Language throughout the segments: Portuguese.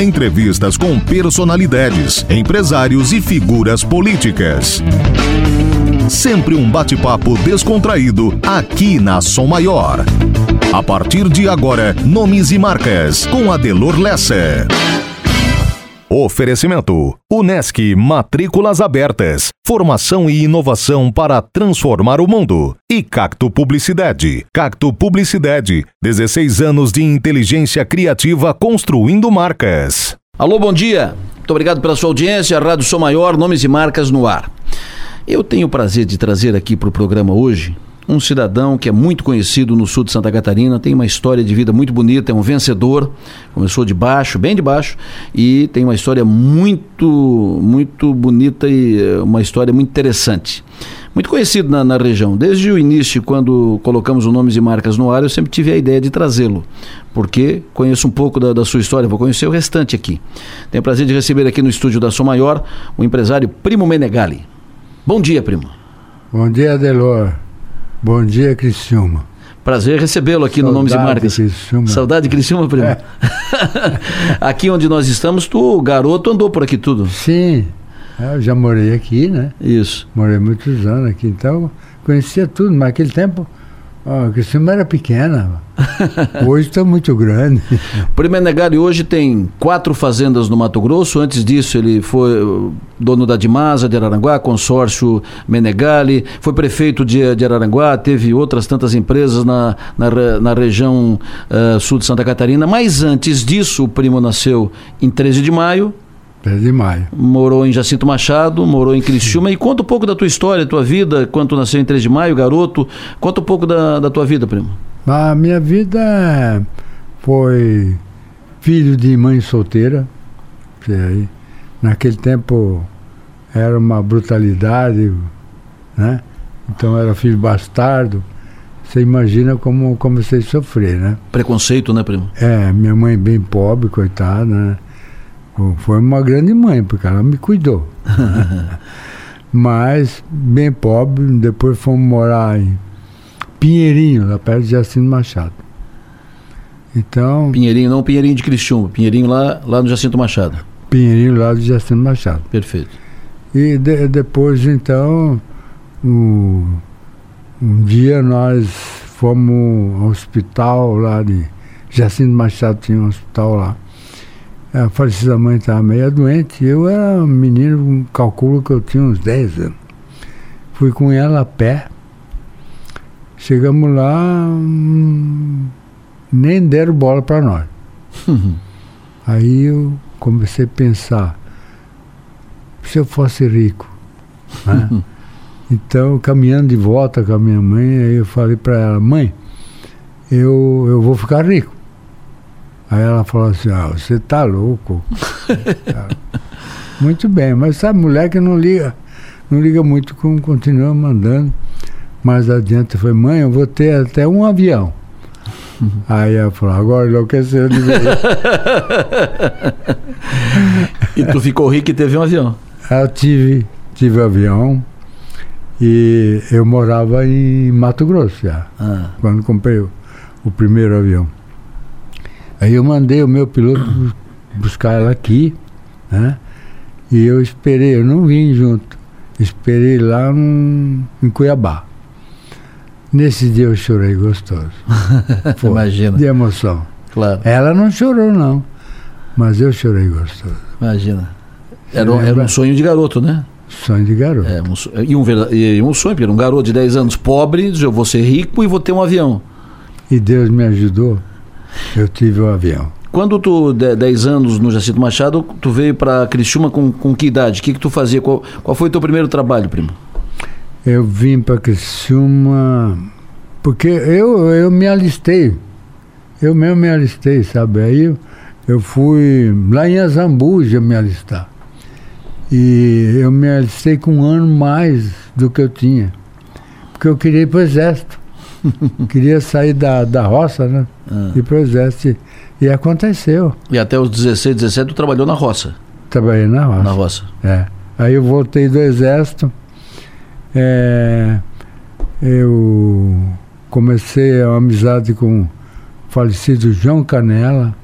Entrevistas com personalidades, empresários e figuras políticas. Sempre um bate-papo descontraído aqui na Som Maior. A partir de agora, nomes e marcas com Adelor Lessa. Oferecimento: Unesc Matrículas Abertas. Formação e inovação para transformar o mundo. E Cacto Publicidade. Cacto Publicidade. 16 anos de inteligência criativa construindo marcas. Alô, bom dia. Muito obrigado pela sua audiência. Rádio Som Maior, nomes e marcas no ar. Eu tenho o prazer de trazer aqui para o programa hoje um cidadão que é muito conhecido no sul de Santa Catarina, tem uma história de vida muito bonita, é um vencedor, começou de baixo, bem de baixo, e tem uma história muito, muito bonita e eh, uma história muito interessante. Muito conhecido na, na região. Desde o início, quando colocamos o nomes e marcas no ar, eu sempre tive a ideia de trazê-lo, porque conheço um pouco da, da, sua história, vou conhecer o restante aqui. Tenho o prazer de receber aqui no estúdio da Som Maior o empresário Primo Menegali. Bom dia, primo. Bom dia, Delor. Bom dia, Criciúma. Prazer recebê-lo aqui Saudade, no Nomes e Marcas. Criciúma. Saudade, Criciúma, primo. É. aqui onde nós estamos, tu, garoto, andou por aqui tudo. Sim, eu já morei aqui, né? Isso. Morei muitos anos aqui, então conhecia tudo, mas naquele tempo Oh, Criciúma era pequena. Hoje está muito grande. Primo Menegali hoje tem quatro fazendas no Mato Grosso. Antes disso, ele foi uh, dono da Dimasa de Araranguá, consórcio Menegali, foi prefeito de, de Araranguá, teve outras tantas empresas na, na, na região uh, sul de Santa Catarina. Mas antes disso, o primo nasceu em 13 de maio 13 de maio. Morou em Jacinto Machado, morou em Criciúma. E conta um pouco da tua história, tua vida, quando tu nasceu em 13 de maio, garoto. Conta um pouco da, da tua vida, primo. A minha vida foi filho de mãe solteira. Aí, naquele tempo era uma brutalidade, né? Então era filho bastardo. Você imagina como comecei a sofrer, né? Preconceito, né, primo? É, minha mãe bem pobre, coitada, né? Foi uma grande mãe, porque ela me cuidou. Mas, bem pobre, depois fomos morar em Pinheirinho, lá perto de Jacinto Machado. Então. Pinheirinho, não Pinheirinho de Criciúma, Pinheirinho lá, lá no Jacinto Machado. Pinheirinho lá do Jacinto Machado. Perfeito. E de, depois, então, um dia nós fomos ao hospital lá de Jacinto Machado, tinha um hospital lá. A falecida mãe estava meio doente. Eu era um menino, calculo que eu tinha uns 10 anos. Fui com ela a pé. Chegamos lá, hum, nem deram bola para nós. Aí eu comecei a pensar, se eu fosse rico, né? Então, caminhando de volta com a minha mãe, aí eu falei para ela, mãe, eu, eu vou ficar rico. Aí ela falou assim, ah, você tá louco. muito bem, mas sabe, mulher que não liga, não liga muito com, continua mandando. Mais adiante foi, mãe, eu vou ter até um avião. Aí ela falou, agora enlouqueceu de vez. e tu ficou rico e teve um avião? Eu tive, tive um avião e eu morava em Mato Grosso já, ah. quando comprei o, o primeiro avião. Aí eu mandei o meu piloto buscar ela aqui, né? E eu esperei, eu não vim junto. Esperei lá no, em Cuiabá. Nesse dia eu chorei gostoso. Pô, Imagina. De emoção. Claro. Ela não chorou, não. Mas eu chorei gostoso. Imagina. Era, um, era um sonho de garoto, né? Sonho de garoto. É, um, e, um, e um sonho, porque era um garoto de 10 anos pobre, eu vou ser rico e vou ter um avião. E Deus me ajudou. Eu tive o um avião. Quando tu, 10 anos no Jacinto Machado, tu veio para Criciúma com, com que idade? O que, que tu fazia? Qual, qual foi o teu primeiro trabalho, primo? Eu vim para Criciúma porque eu, eu me alistei. Eu mesmo me alistei, sabe? Aí eu, eu fui lá em Azambuja me alistar. E eu me alistei com um ano mais do que eu tinha. Porque eu queria ir para o exército. Queria sair da, da roça, né? Ah. E para o exército. E aconteceu. E até os 16, 17 tu trabalhou na roça? Trabalhei na roça. Na roça. É. Aí eu voltei do exército. É, eu comecei a amizade com o falecido João Canela.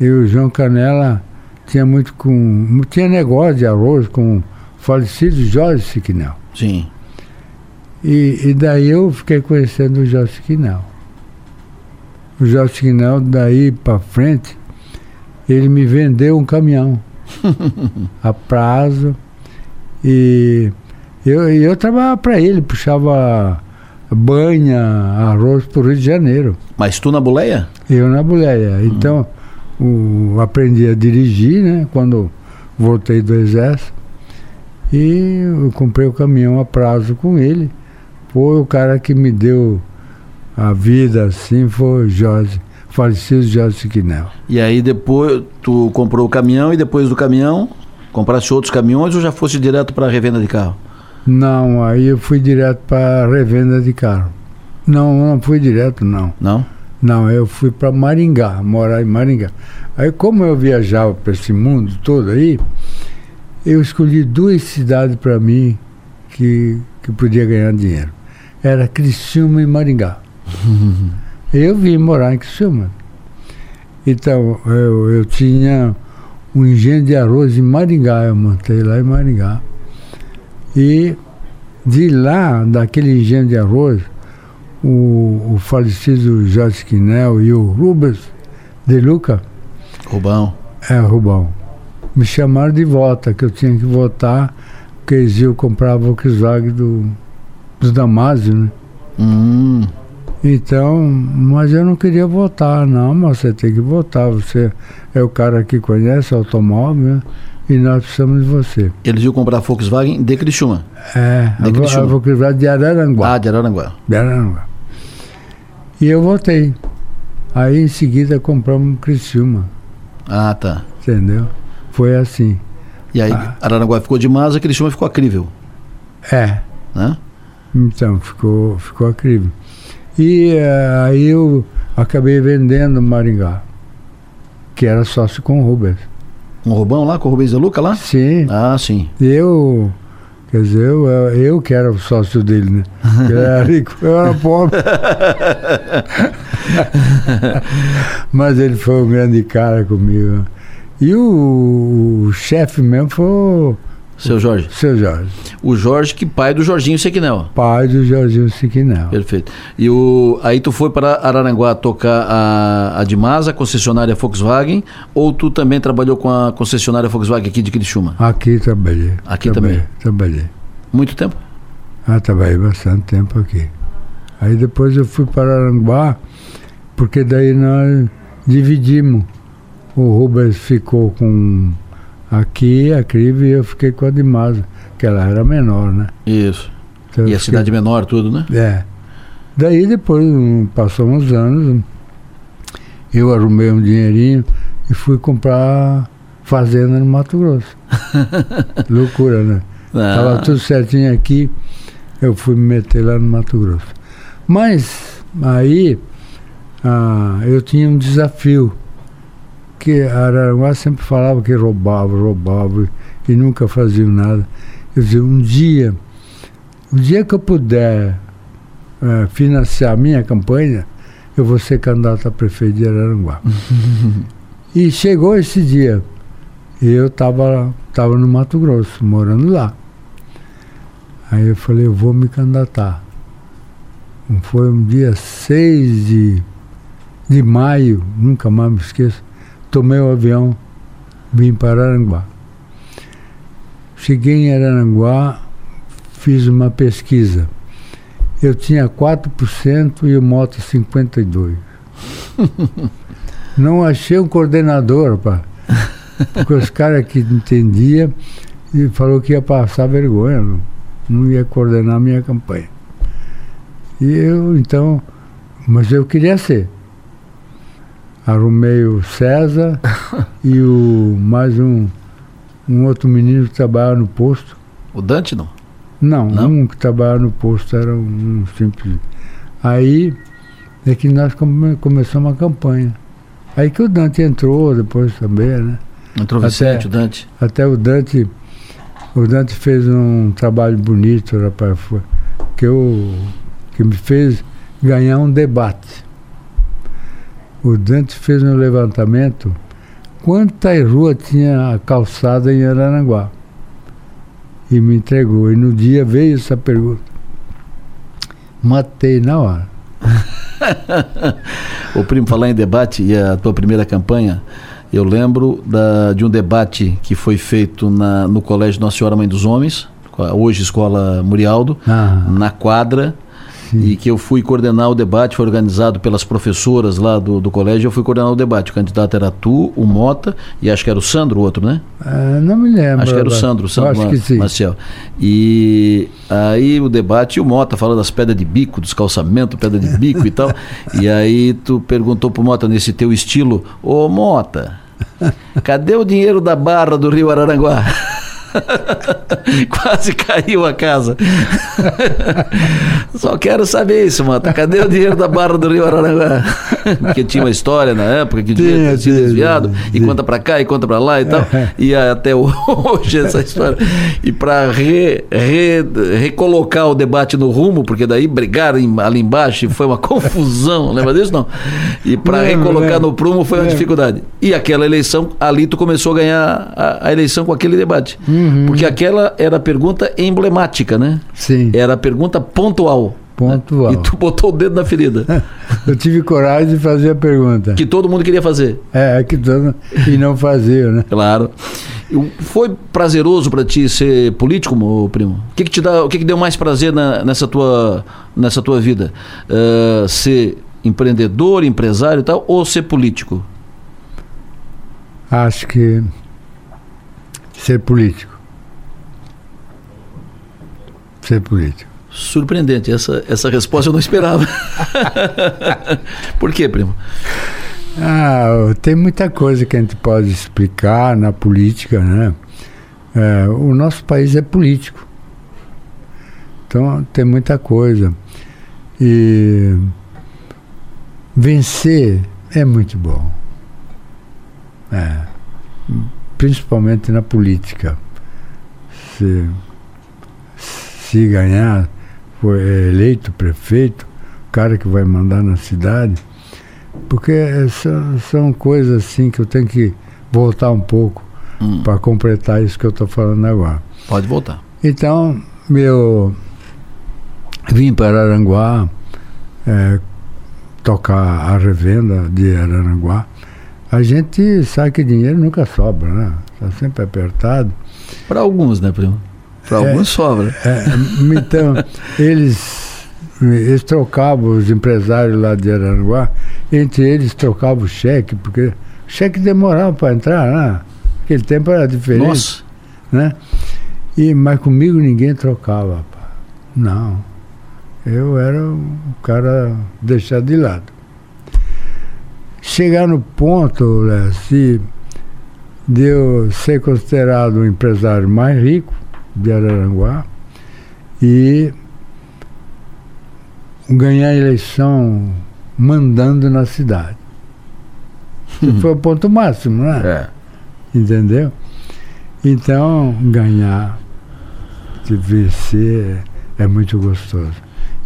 E o João Canela tinha muito com. tinha negócio de arroz com o falecido Jorge Siquinel. Sim. E, e daí eu fiquei conhecendo o Jorge Siquinel. O Jorge Siquinel, daí para frente, ele me vendeu um caminhão a prazo. E eu, eu trabalhava para ele, puxava banha, arroz para o Rio de Janeiro. Mas tu na boleia? Eu na boleia. Então, o, aprendi a dirigir, né? Quando voltei do exército. E eu comprei o caminhão a prazo com ele. Foi o cara que me deu a vida assim, foi o Jorge, falecido Jorge Siquinel. E aí depois tu comprou o caminhão e depois do caminhão compraste outros caminhões ou já fosse direto para a revenda de carro? Não, aí eu fui direto para revenda de carro. Não, não fui direto, não. Não? Não, eu fui para Maringá, morar em Maringá. Aí, como eu viajava para esse mundo todo aí, eu escolhi duas cidades para mim que, que podia ganhar dinheiro. Era Criciúma e Maringá. eu vim morar em Criciúma. Então, eu, eu tinha um engenho de arroz em Maringá, eu montei lá em Maringá. E de lá, daquele engenho de arroz, o, o falecido Jorge Quinel e o Rubens de Luca. Rubão. É, Rubão. Me chamaram de volta, que eu tinha que votar, porque eles iam comprar a Volkswagen do, do Damásio, né? Hum. Então, mas eu não queria votar, não, mas você tem que votar, você é o cara que conhece automóvel, né? e nós precisamos de você. Eles iam comprar a Volkswagen de Criciúma? É, De a, Criciúma. a Volkswagen de Araranguá. Ah, de Araranguá. de Araranguá. E eu votei. Aí em seguida compramos Criciúma, Ah, tá. entendeu? Foi assim. E aí Ah. Araranguá ficou de Masa, Criciúma ficou acrível, É, né? Então ficou, ficou incrível. E eh, aí eu acabei vendendo Maringá, que era sócio com o Rubens. Um Rubão lá, com o Rubens de Luca lá? Sim, Ah, sim. eu, quer dizer, eu, eu que era o sócio dele, né? Ele era rico, eu era pobre. Mas ele foi um grande cara comigo. E o, o chefe mesmo foi o Seu Jorge. seu Jorge, O Jorge, que pai do Jorginho Sequinel. pai do Jorginho Siquinel. Perfeito. E o, aí tu foi para Araranguá tocar a, a Dimasa, a concessionária Volkswagen, ou tu também trabalhou com a concessionária Volkswagen aqui de Criciúma? Aqui trabalhei. Aqui trabalhei, também? Trabalhei. Muito tempo? Ah, trabalhei bastante tempo aqui. Aí depois eu fui para Aranguá, porque daí nós dividimos. O Rubens ficou com aqui, a Crive, eu fiquei com a Dimasa, que ela era menor, né? Isso. Então E a fiquei- cidade menor, tudo, né? É. Daí depois, passou uns anos, eu arrumei um dinheirinho e fui comprar fazenda no Mato Grosso. Loucura, né? Ah, Tava tudo certinho aqui, eu fui me meter lá no Mato Grosso. Mas aí ah, eu tinha um desafio, que a Araranguá sempre falava que roubava, roubava e nunca faziam nada. Eu dizia, um dia, o dia que eu puder eh, financiar a minha campanha, eu vou ser candidato a prefeito de Araranguá. e chegou esse dia. E eu estava tava no Mato Grosso, morando lá. Aí eu falei, eu vou me candidatar. Foi um dia 6 de, de maio, nunca mais me esqueço. Tomei o avião, vim para Aranguá. Cheguei em Araranguá, fiz uma pesquisa. Eu tinha 4% e o Mota 52%. Não achei um coordenador, rapaz. Porque os caras que entendiam e falou que ia passar vergonha, não, não ia coordenar a minha campanha. E eu, então, mas eu queria ser. Arrumei o César e o mais um, um outro menino que trabalhava no posto. O Dante não? Não, Não? um que trabalhava no posto era um, simples. Aí é que nós come, começamos a campanha. Aí que o Dante entrou depois também, né? Entrou o Até- Vicente, o Dante. Até o Dante, o Dante fez um trabalho bonito, rapaz, foi, que, eu, que me fez ganhar um debate. O Dante fez um levantamento quantas ruas tinha a calçada em Araranguá. E me entregou. E no dia veio essa pergunta. Matei na hora. o primo, falar em debate e a tua primeira campanha, eu lembro da, de um debate que foi feito na, no Colégio Nossa Senhora Mãe dos Homens, hoje Escola Murialdo, ah. na quadra Sim. e que eu fui coordenar o debate, foi organizado pelas professoras lá do, do colégio, eu fui coordenar o debate. O candidato era tu, o Mota, e acho que era o Sandro, o outro, né? Ah, não me lembro. Acho que era o Sandro, o Sandro acho que sim. Marcial. E aí o debate, e o Mota falando das pedras de bico, dos calçamentos, pedra de bico e tal. E aí tu perguntou pro Mota, nesse teu estilo, ô Mota, cadê o dinheiro da barra do Rio Araranguá? Quase caiu a casa. Só quero saber isso, Mota. Cadê o dinheiro da Barra do Rio Araranguá? Porque tinha uma história na época que o dinheiro tinha sido desviado, e conta para cá, e conta para lá e tal. E até hoje essa história. E para re, re, recolocar o debate no rumo, porque daí brigaram ali embaixo e foi uma confusão, lembra disso? Não. E para recolocar no prumo foi uma dificuldade. E aquela eleição, ali tu começou a ganhar a, a eleição com aquele debate. Hum. Uhum. Porque aquela era a pergunta emblemática, né? Sim. Era a pergunta pontual. Pontual. E tu botou o dedo na ferida. Eu tive coragem de fazer a pergunta. Que todo mundo queria fazer. É, que todo e não fazia, né? Claro. Foi prazeroso para ti ser político, meu primo? O que, que te dá, o que, que deu mais prazer na, nessa tua nessa tua vida? Uh, ser empreendedor, empresário e tal, ou ser político? Acho que ser político. Ser político. Surpreendente, essa, essa resposta eu não esperava. Por quê, primo? Ah, tem muita coisa que a gente pode explicar na política, né? É, o nosso país é político. Então tem muita coisa. E vencer é muito bom. É. Principalmente na política. Se se ganhar, for eleito prefeito, o cara que vai mandar na cidade, porque são, são coisas assim que eu tenho que voltar um pouco hum. para completar isso que eu estou falando agora. Pode voltar. Então, meu vim para Aranguá é, tocar a revenda de Araranguá. A gente sabe que dinheiro nunca sobra, né? Está sempre apertado. Para alguns, né, primo? Para alguns é, sobra. É, então, eles, eles trocavam, os empresários lá de Araranguá, entre eles trocavam o cheque, porque o cheque demorava para entrar, né? Aquele tempo era diferente. Nossa. Né? E, mas comigo ninguém trocava. Pá. Não. Eu era um cara deixado de lado. Chegar no ponto, Léo, se de eu ser considerado o empresário mais rico, de Araranguá e ganhar a eleição mandando na cidade. Uhum. Foi o ponto máximo, né? É. Entendeu? Então, ganhar de vencer é muito gostoso.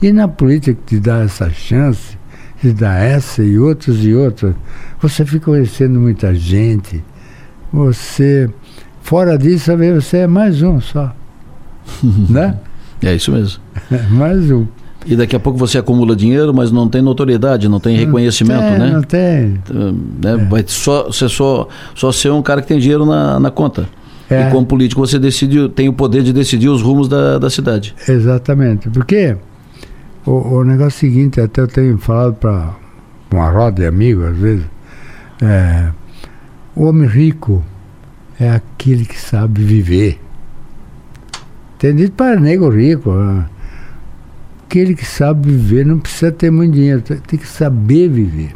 E na política que te dá essa chance, te dá essa e outras e outras, você fica conhecendo muita gente, você, fora disso, você é mais um só. né? É isso mesmo. Mais um. E daqui a pouco você acumula dinheiro, mas não tem notoriedade, não tem não reconhecimento, tem, né? Não tem. Então, né? É. Vai só, você só, só ser um cara que tem dinheiro na, na conta. É. E como político você decide, tem o poder de decidir os rumos da, da cidade. Exatamente. Porque o, o negócio é o seguinte, até eu tenho falado para uma roda de amigos, às vezes, é, o homem rico é aquele que sabe viver. Tem dito para nego rico. Aquele que sabe viver não precisa ter muito dinheiro, tem que saber viver.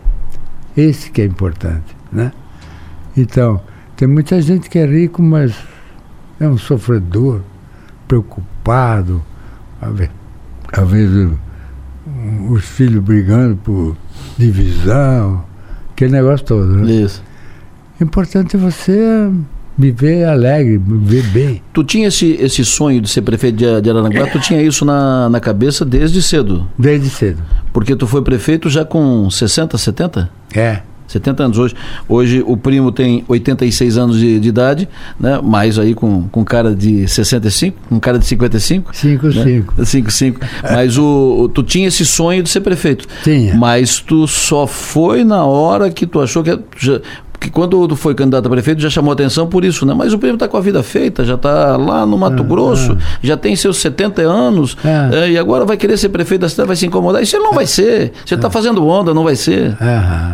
Esse que é importante, né? Então, tem muita gente que é rico, mas é um sofredor, preocupado, às vezes os filhos brigando por divisão, aquele negócio todo. Né? Isso. O importante é você viver alegre, viver bem. Tu tinha esse, esse sonho de ser prefeito de, de Araranguá, tu tinha isso na, na cabeça desde cedo? Desde cedo. Porque tu foi prefeito já com 60, 70? É. 70 anos. Hoje, hoje o primo tem 86 anos de, de idade, né? mais aí com, com cara de 65, com cara de 55. 55. Né? 55. Mas o, tu tinha esse sonho de ser prefeito. Tinha. Mas tu só foi na hora que tu achou que. Já, que quando foi candidato a prefeito já chamou atenção por isso, né? Mas o primo está com a vida feita, já está lá no Mato ah, Grosso, ah. já tem seus 70 anos, ah. é, e agora vai querer ser prefeito da cidade, vai se incomodar. Isso ele não vai ser. Você está fazendo onda, não vai ser.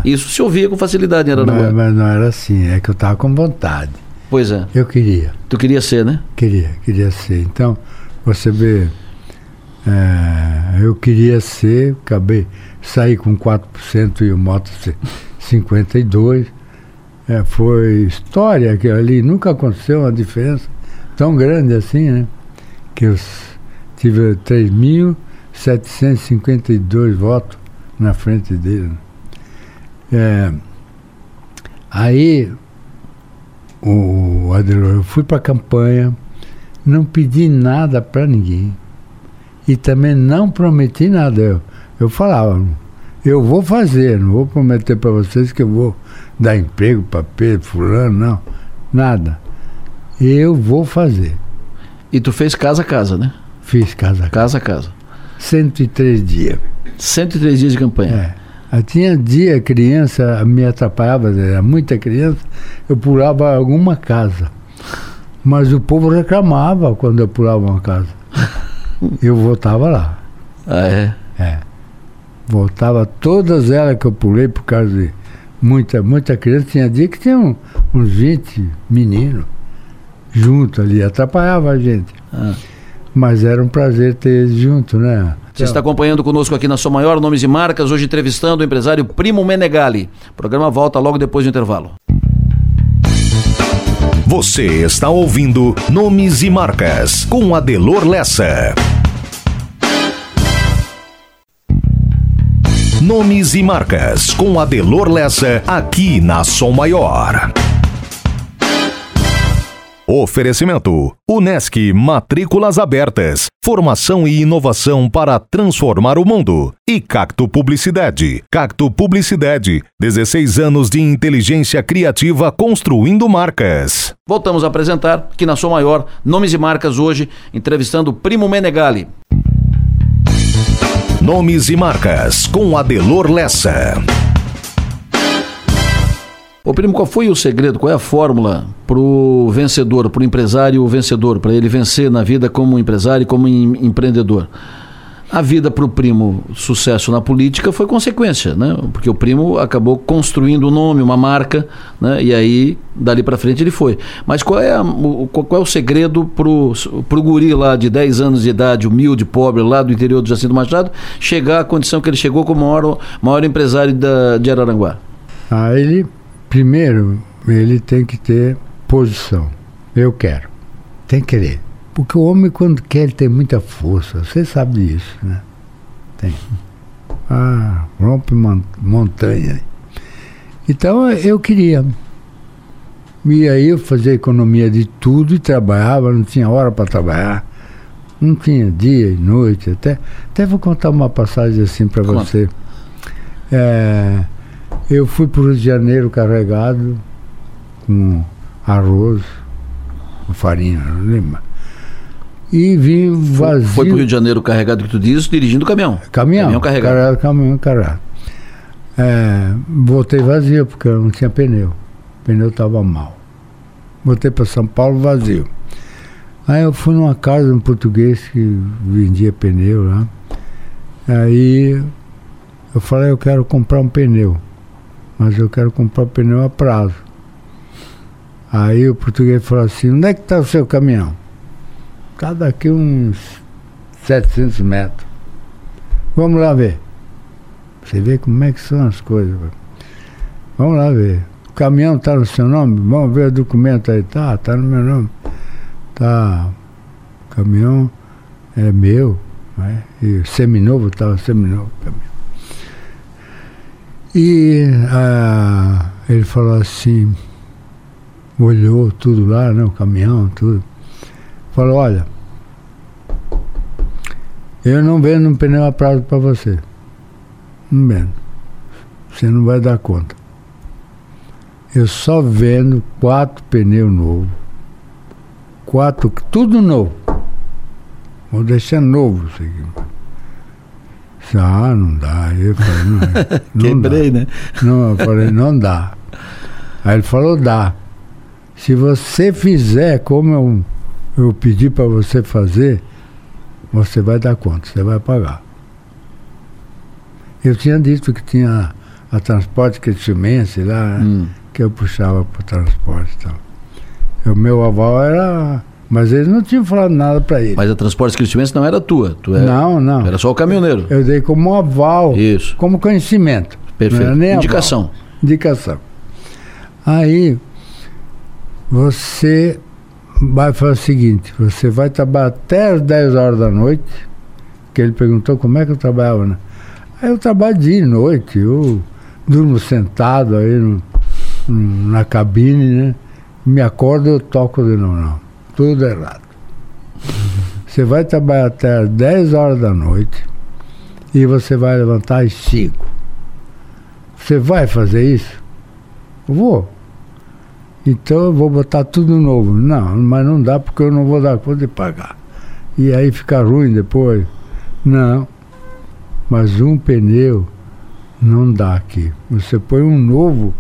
Isso se ouvia com facilidade em Araranguá. Mas, mas não era assim, é que eu estava com vontade. Pois é. Eu queria. Tu queria ser, né? Queria, queria ser. Então, você vê, é, eu queria ser, acabei, saí com 4% e o moto 52%. É, foi história que ali nunca aconteceu uma diferença tão grande assim, né? Que eu tive 3.752 votos na frente dele. É, aí, o Adelor, eu fui para a campanha, não pedi nada para ninguém. E também não prometi nada. Eu, eu falava, eu vou fazer, não vou prometer para vocês que eu vou dar emprego para Pedro, fulano, não. Nada. Eu vou fazer. E tu fez casa a casa, né? Fiz casa a casa. Casa a casa. 103 dias. 103 dias de campanha. É. tinha dia, criança me atrapalhava, era muita criança, eu pulava alguma casa. Mas o povo reclamava quando eu pulava uma casa. eu voltava lá. Ah, é? É. Voltava todas elas que eu pulei por causa de muita, muita criança. Tinha dia que tinha um, uns 20 meninos junto ali, atrapalhava a gente. Ah. Mas era um prazer ter eles junto, né? Você está acompanhando conosco aqui na Sua Maior Nomes e Marcas, hoje entrevistando o empresário Primo Menegali. O programa volta logo depois do intervalo. Você está ouvindo Nomes e Marcas, com Adelor Lessa. Nomes e Marcas, com Adelor Lessa, aqui na Som Maior. Oferecimento: Unesc Matrículas Abertas. Formação e inovação para transformar o mundo. E Cacto Publicidade. Cacto Publicidade. 16 anos de inteligência criativa construindo marcas. Voltamos a apresentar, aqui na Som Maior, Nomes e Marcas hoje, entrevistando Primo Menegali. Nomes e marcas com Adelor Lessa. Ô primo, qual foi o segredo, qual é a fórmula para o vencedor, para o empresário vencedor, para ele vencer na vida como empresário e como em, empreendedor? A vida para o primo, sucesso na política, foi consequência, né? Porque o primo acabou construindo um nome, uma marca, né? E aí, dali para frente, ele foi. Mas qual é, a, o, qual é o segredo para o guri lá de 10 anos de idade, humilde, pobre, lá do interior do Jacinto Machado, chegar à condição que ele chegou como maior, maior empresário da, de Araranguá? Ah, ele, primeiro, ele tem que ter posição. Eu quero. Tem que querer. Porque o homem, quando quer, ele tem muita força. Você sabe disso, né? Tem. Ah, rompe montanha. Então eu queria. E aí eu fazia economia de tudo e trabalhava, não tinha hora para trabalhar. Não tinha dia e noite. Até, até vou contar uma passagem assim para você. É, eu fui para o Rio de Janeiro carregado com arroz, com farinha, não lembro e vim vazio. Foi para o Rio de Janeiro carregado que tu disse, dirigindo o caminhão. Caminhão. Caminhão carregado. carregado caminhão carregado. É, voltei vazio, porque eu não tinha pneu. O pneu estava mal. Voltei para São Paulo vazio. Aí eu fui numa casa, um português que vendia pneu lá. Aí eu falei, eu quero comprar um pneu. Mas eu quero comprar um pneu a prazo. Aí o português falou assim, onde é que está o seu caminhão? Está daqui uns 700 metros. Vamos lá ver. Você vê como é que são as coisas. Vamos lá ver. O caminhão está no seu nome? Vamos ver o documento aí. Tá, tá no meu nome. Tá. O caminhão é meu. Né? E seminovo, estava seminovo o caminhão. E ah, ele falou assim, olhou tudo lá, né, o caminhão, tudo. Falou, olha, eu não vendo um pneu a prazo para você. Não vendo. Você não vai dar conta. Eu só vendo quatro pneus novos. Quatro, tudo novo. Vou deixar novo isso aqui. Ah, não dá. Eu falei, não, não Quebrei, dá. né? Não, eu falei, não dá. Aí ele falou, dá. Se você fizer como eu, eu pedi para você fazer, você vai dar conta, você vai pagar. Eu tinha dito que tinha a transporte que Crescimense lá, Hum. que eu puxava para o transporte e tal. O meu aval era. Mas eles não tinham falado nada para ele. Mas a Transportes Cristimense não era tua. Tu era, não, não. Era só o caminhoneiro. Eu dei como aval, Isso. como conhecimento. Perfeito. nem aval. Indicação. Indicação. Aí, você vai fazer o seguinte: você vai trabalhar até as 10 horas da noite. Que ele perguntou como é que eu trabalhava, né? Aí eu trabalho dia e noite, eu durmo sentado aí no- na cabine, né? Me acordo eu toco de novo, não. Tudo errado. Você vai trabalhar até as 10 horas da noite e você vai levantar às 5. Você vai fazer isso? Vou. Então eu vou botar tudo novo. Não, mas não dá porque eu não vou dar conta de pagar. E aí fica ruim depois. Não. Mas um pneu não dá aqui. Você põe um novo,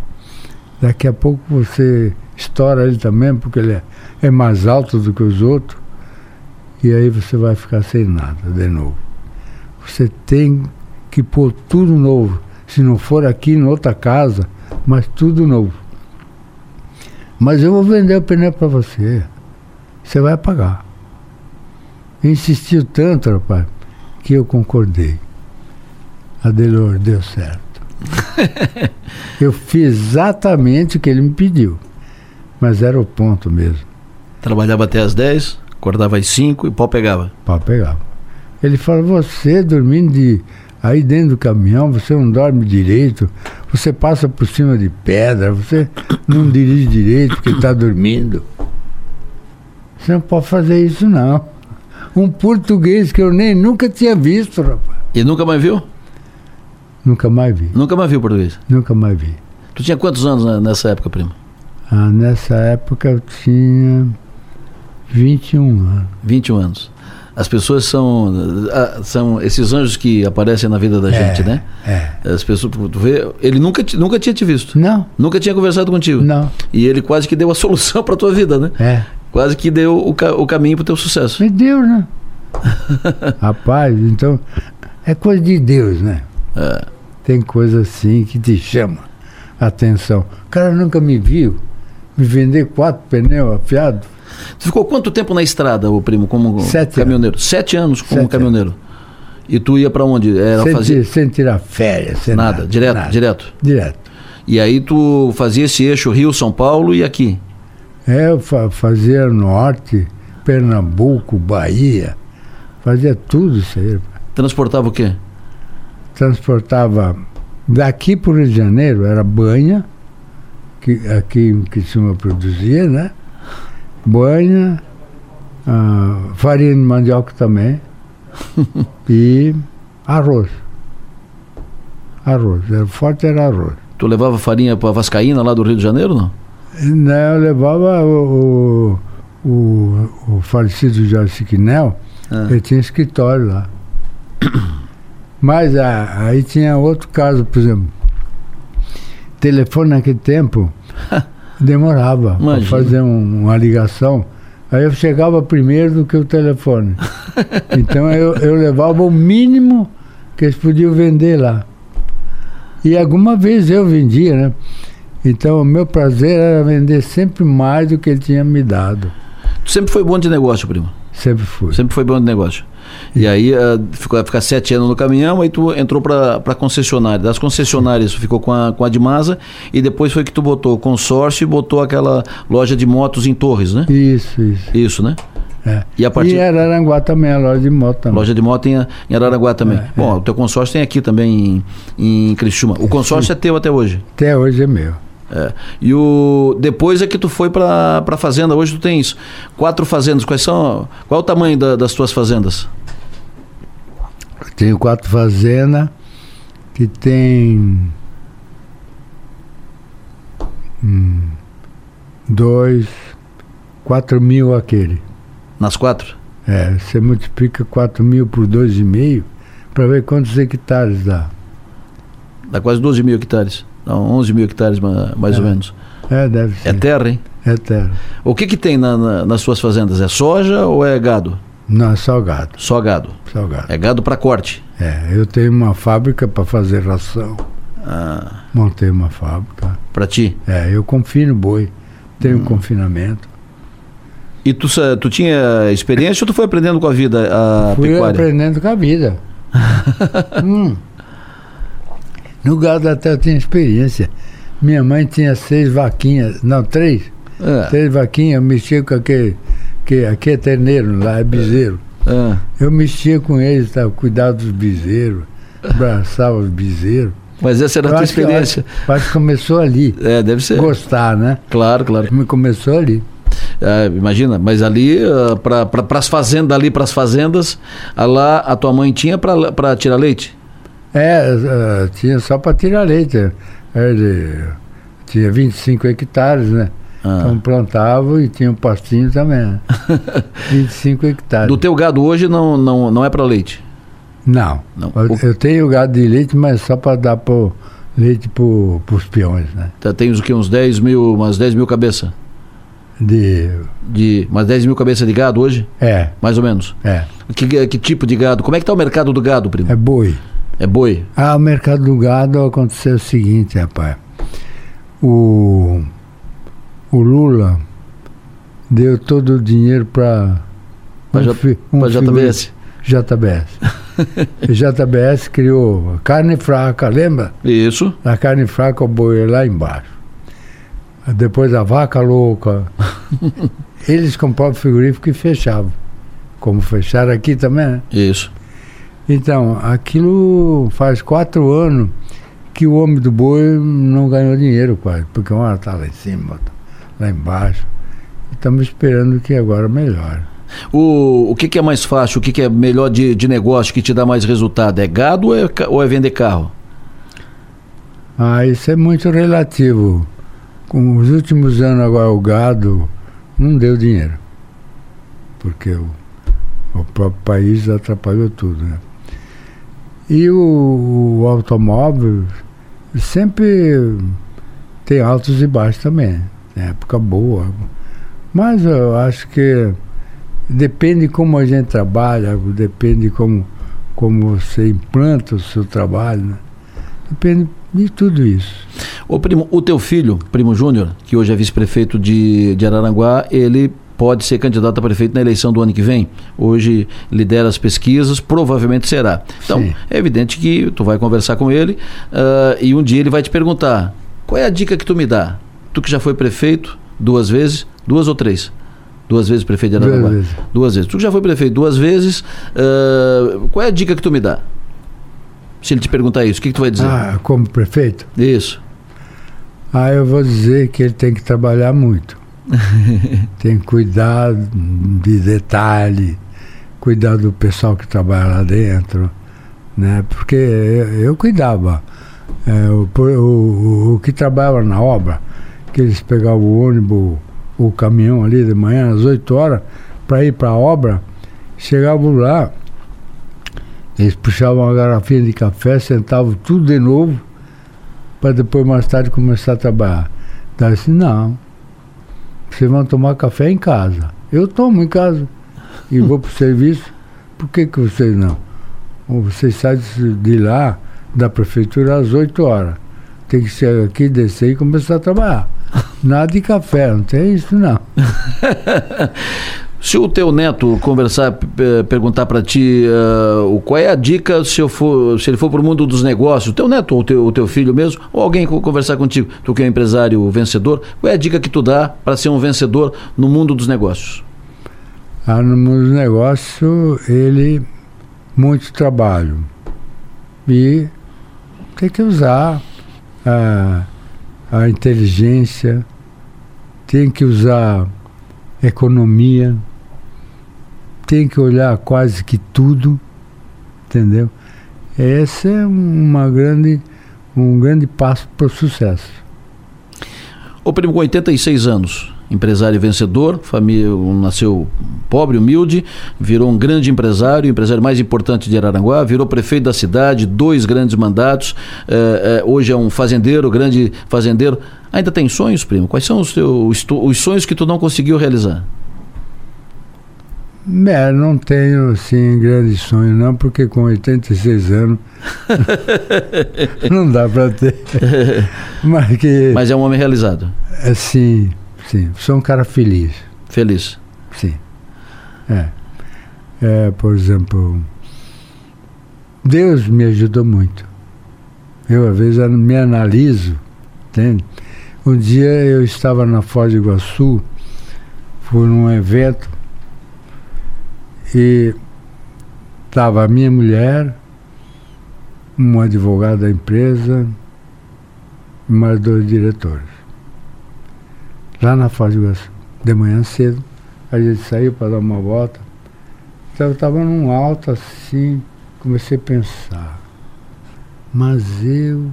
daqui a pouco você estoura ele também, porque ele é, é mais alto do que os outros. E aí você vai ficar sem nada de novo. Você tem que pôr tudo novo. Se não for aqui em outra casa, mas tudo novo. Mas eu vou vender o pneu para você. Você vai pagar. Insistiu tanto, rapaz, que eu concordei. Adelor, deu certo. eu fiz exatamente o que ele me pediu. Mas era o ponto mesmo. Trabalhava até às 10, acordava às 5 e pau pegava. Pau pegava. Ele falou, você dormindo de, aí dentro do caminhão, você não dorme direito, você passa por cima de pedra, você não dirige direito porque está dormindo. Você não pode fazer isso não. Um português que eu nem nunca tinha visto, rapaz. E nunca mais viu? Nunca mais vi. Nunca mais viu português. Nunca mais vi. Tu tinha quantos anos nessa época, primo? Ah, nessa época eu tinha 21 anos. 21 anos. As pessoas são, ah, são esses anjos que aparecem na vida da É, gente, né? É. As pessoas, tu vê, ele nunca, te- nunca tinha te visto. Não, Nunca tinha conversado contigo. não. E ele quase que deu a solução para tua vida, né? É. Quase que deu o, o caminho para o teu sucesso. Me deu, né? Rapaz, então é coisa de Deus, né? É. Tem coisa assim que te chama a atenção. O cara nunca me viu me vender quatro pneus afiados. Tu ficou quanto tempo na estrada, o primo, como Sete caminhoneiro? Sete anos como Sete caminhoneiro. E tu ia para onde? Era sem, fazer ti- sem tirar férias, sem nada, nada. direto, nada. direto. Direto. E aí tu fazia esse eixo Rio, São Paulo e aqui. É, eu fa- fazia norte, Pernambuco, Bahia, fazia tudo isso aí. Transportava o quê? Transportava daqui para o Rio de Janeiro, era banha, que aqui em Criciúma produzia, né? Banha, ah, farinha de mandioca também e arroz. Arroz, era forte era arroz. Tu levava farinha para Vascaína lá do Rio de Janeiro, não? Não, eu levava o, o, o, o falecido Jorge Siquinel, Ah. ele tinha escritório lá. Mas ah, aí tinha outro caso, por exemplo. Telefone naquele tempo demorava para fazer um- uma ligação. Aí eu chegava primeiro do que o telefone. então eu, eu levava o mínimo que eles podiam vender lá. E alguma vez eu vendia, né? Então o meu prazer era vender sempre mais do que ele tinha me dado. Tu sempre foi bom de negócio, primo. Sempre fui. Sempre foi bom de negócio. E aí ah, ficou ficar sete anos no caminhão, aí tu entrou para a concessionária. Das concessionárias tu ficou com a, com a Dimasa e depois foi que tu botou o consórcio e botou aquela loja de motos em Torres, né? Isso, isso. Isso, né? É. E a partir- E Araranguá também, a loja de moto também. Loja de moto em, em Araranguá também. É, Bom, o teu consórcio tem aqui também em, em Criciúma. O consórcio é teu até hoje. Até hoje é meu. É. E o depois é que tu foi para para fazenda. Hoje tu tens quatro fazendas. Quais são? Qual é o tamanho da- das tuas fazendas? Eu tenho quatro fazendas que tem hum, dois, quatro mil aquele. Nas quatro? É, você multiplica 4 mil por 2,5 para ver quantos hectares dá. Dá quase 12 mil hectares. Não, 11 mil hectares ma- mais É. ou menos. É, deve ser. É terra, hein? É terra. O que que tem na- na- nas suas fazendas? É soja ou é gado? Não, é salgado. Só gado. Salgado. É gado para corte. É, eu tenho uma fábrica para fazer ração. Ah, Montei uma fábrica. para ti. É, eu confino boi. Tenho confinamento. E tu, tu tinha experiência ou tu foi aprendendo com a vida a Fui pecuária? aprendendo com a vida. Hum. No gado até eu tinha experiência. Minha mãe tinha seis vaquinhas, não, três. É, Três vaquinhas, eu mexia com aquele. Que, aqui é terneiro, lá é bezerro. é. Eu mexia com eles, tá, cuidava dos bezerros, abraçava os bezerros. Mas essa era a tua acho que- experiência. Acho, acho que começou ali. É, deve ser. Gostar, né? Claro, claro. Me começou ali. É, imagina, mas ali, para as fazendas, ali para as fazendas, a lá a tua mãe tinha para tirar leite? É, eh, tinha só para tirar leite. Era de- tinha 25 hectares, né? Ah. Então plantava e tinha um pastinho também. né? 25 hectares. Do teu gado hoje não, não, não é para leite? Não. Não. Eu, eu tenho gado de leite, mas só para dar pro, leite para os peões, né? Tá, Tens o que? Uns 10 mil, umas 10 mil cabeças? De, De, umas 10 mil cabeças de gado hoje? é, Mais ou menos. é. Que, que tipo de gado? Como é que tá o mercado do gado, primo? É boi. É boi? Ah, o mercado do gado aconteceu o seguinte, rapaz. O, o Lula deu todo o dinheiro para Pra J- Pra JBS? JBS. E JBS criou carne fraca, lembra? Isso. A carne fraca, o boi é lá embaixo. Depois a vaca louca. Eles compravam frigorífico e fechavam. Como fecharam aqui também, né? Isso. Então, aquilo faz quatro anos que o homem do boi não ganhou dinheiro quase, porque uma está lá em cima, outra lá embaixo. Estamos esperando que agora melhore. O, o que, que é mais fácil? O que, que é melhor de, de negócio que te dá mais resultado? É gado ou é, ou é vender carro? Ah, isso é muito relativo. Com os últimos anos agora o gado não deu dinheiro. Porque o, o próprio país atrapalhou tudo, né? E o, o automóvel sempre tem altos e baixos também. Tem época boa. Mas eu acho que depende como a gente trabalha, depende como, como você implanta o seu trabalho, né? Depende de tudo isso. Ô primo, o teu filho, primo Júnior, que hoje é vice-prefeito de, de Araranguá, ele pode ser candidato a prefeito na eleição do ano que vem. Hoje lidera as pesquisas, provavelmente será. Então, Sim. é evidente que tu vai conversar com ele ah, e um dia ele vai te perguntar: qual é a dica que tu me dá? Tu que já foi prefeito duas vezes, duas ou três? Duas vezes prefeito de Duas Araranguá? vezes. Duas vezes. Tu que já foi prefeito duas vezes, ah, qual é a dica que tu me dá? Se ele te perguntar isso, o que, que tu vai dizer? Ah, como prefeito? Isso. Ah, eu vou dizer que ele tem que trabalhar muito. tem que cuidar de detalhe, cuidar do pessoal que trabalha lá dentro, né? Porque eu, eu cuidava. É, o, o, o- que trabalhava na obra, que eles pegavam o ônibus, o caminhão ali de manhã às 8 horas para ir para a obra, chegavam lá, eles puxavam uma garrafinha de café, sentavam tudo de novo, para depois mais tarde começar a trabalhar. Daí assim, não, vocês vão tomar café em casa. Eu tomo em casa e vou para o serviço. Por que, que vocês não? Vocês saem de lá, da prefeitura, às 8 horas. Tem que chegar aqui, descer e começar a trabalhar. Nada de café, não tem isso não. Se o teu neto conversar, perguntar para ti o qual é a dica se, eu for, se ele for para o mundo dos negócios, teu neto ou teu, teu filho mesmo, ou alguém co- conversar contigo, tu que é um empresário vencedor, qual é a dica que tu dá para ser um vencedor no mundo dos negócios? Ah, no mundo do negócio, ele, muito trabalho. E tem que usar a, a inteligência, tem que usar economia, tem que olhar quase que tudo, entendeu? Esse é uma grande, um grande passo para o sucesso. O primo com 86 anos, empresário vencedor, família nasceu pobre, humilde, virou um grande empresário, empresário mais importante de Araranguá, virou prefeito da cidade, dois grandes mandatos, é, é, hoje é um fazendeiro, grande fazendeiro. Ainda tem sonhos, primo? Quais são os, teus, os sonhos que tu não conseguiu realizar? É, não tenho assim grandes sonhos não, porque com 86 anos não dá para ter. Mas, que, Mas é um homem realizado. É, sim, sim. Sou um cara feliz. Feliz. Sim. É. é. Por exemplo, Deus me ajudou muito. Eu às vezes me analiso, entende? Um dia eu estava na Foz do Iguaçu, fui num evento e estava a minha mulher, um advogado da empresa mais dois diretores. Lá na Foz do Iguaçu, de manhã cedo, a gente saiu para dar uma volta. Então eu estava num alto assim, comecei a pensar, mas eu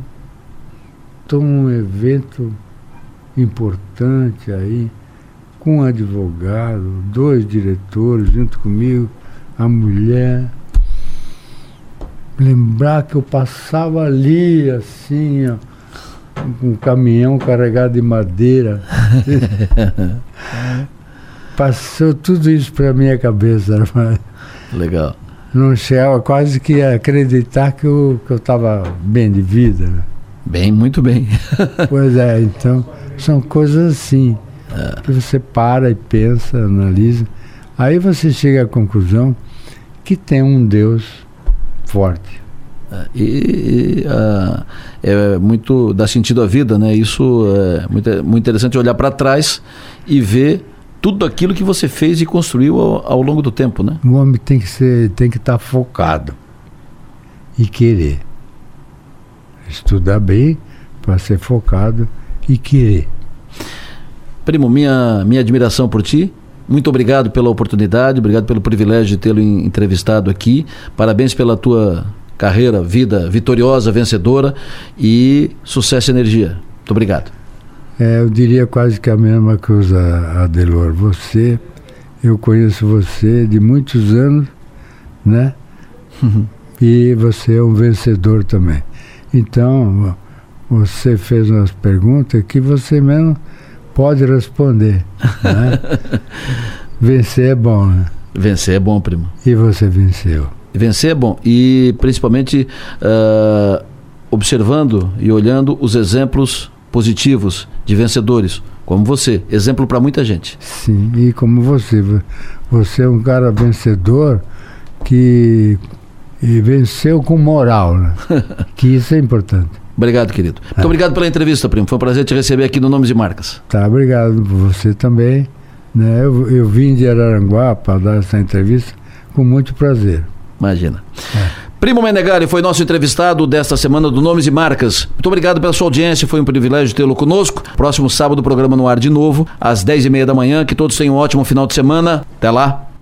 estou num evento importante aí, com um advogado, dois diretores junto comigo, a mulher. Lembrar que eu passava ali, assim, ó, com um caminhão carregado de madeira. Passou tudo isso para minha cabeça. Né? Legal. Não chegava quase que a acreditar que eu estava que eu bem de vida. Né? Bem, muito bem. pois é, então são coisas assim. Que você para e pensa, analisa. Aí você chega à conclusão que tem um Deus forte. É, e, e uh, é muito dá sentido à vida, né? Isso é muito, muito interessante olhar para trás e ver tudo aquilo que você fez e construiu ao, ao, longo do tempo, né? O homem tem que ser, tem que estar tá focado e querer estudar bem para ser focado e querer. Primo, minha, minha admiração por ti. Muito obrigado pela oportunidade, obrigado pelo privilégio de tê-lo entrevistado aqui. Parabéns pela tua carreira, vida vitoriosa, vencedora e sucesso e energia. Muito obrigado. É, eu diria quase que a mesma coisa, Adelor. Você, eu conheço você de muitos anos, né? Uhum. E você é um vencedor também. Então, você fez umas perguntas que você mesmo pode responder. Né? Vencer é bom, né? Vencer é bom, primo. E você venceu. Vencer é bom. E principalmente uh, observando e olhando os exemplos positivos de vencedores, como você. Exemplo para muita gente. Sim, e como você. Você é um cara vencedor que venceu com moral, né? que isso é importante. Obrigado, querido. Muito é. obrigado pela entrevista, primo. Foi um prazer te receber aqui no Nomes e Marcas. Tá, obrigado. Você também. Né? Eu, eu vim de Araranguá para dar essa entrevista com muito prazer. Imagina. É. Primo Menegari foi nosso entrevistado desta semana do Nomes e Marcas. Muito obrigado pela sua audiência, foi um privilégio tê-lo conosco. Próximo sábado, o programa no ar de novo, às 10h30 da manhã. Que todos tenham um ótimo final de semana. Até lá.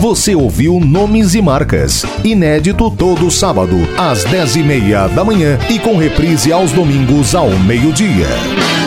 Você ouviu Nomes e Marcas, inédito todo sábado, às 10 e meia da manhã e com reprise aos domingos ao meio-dia.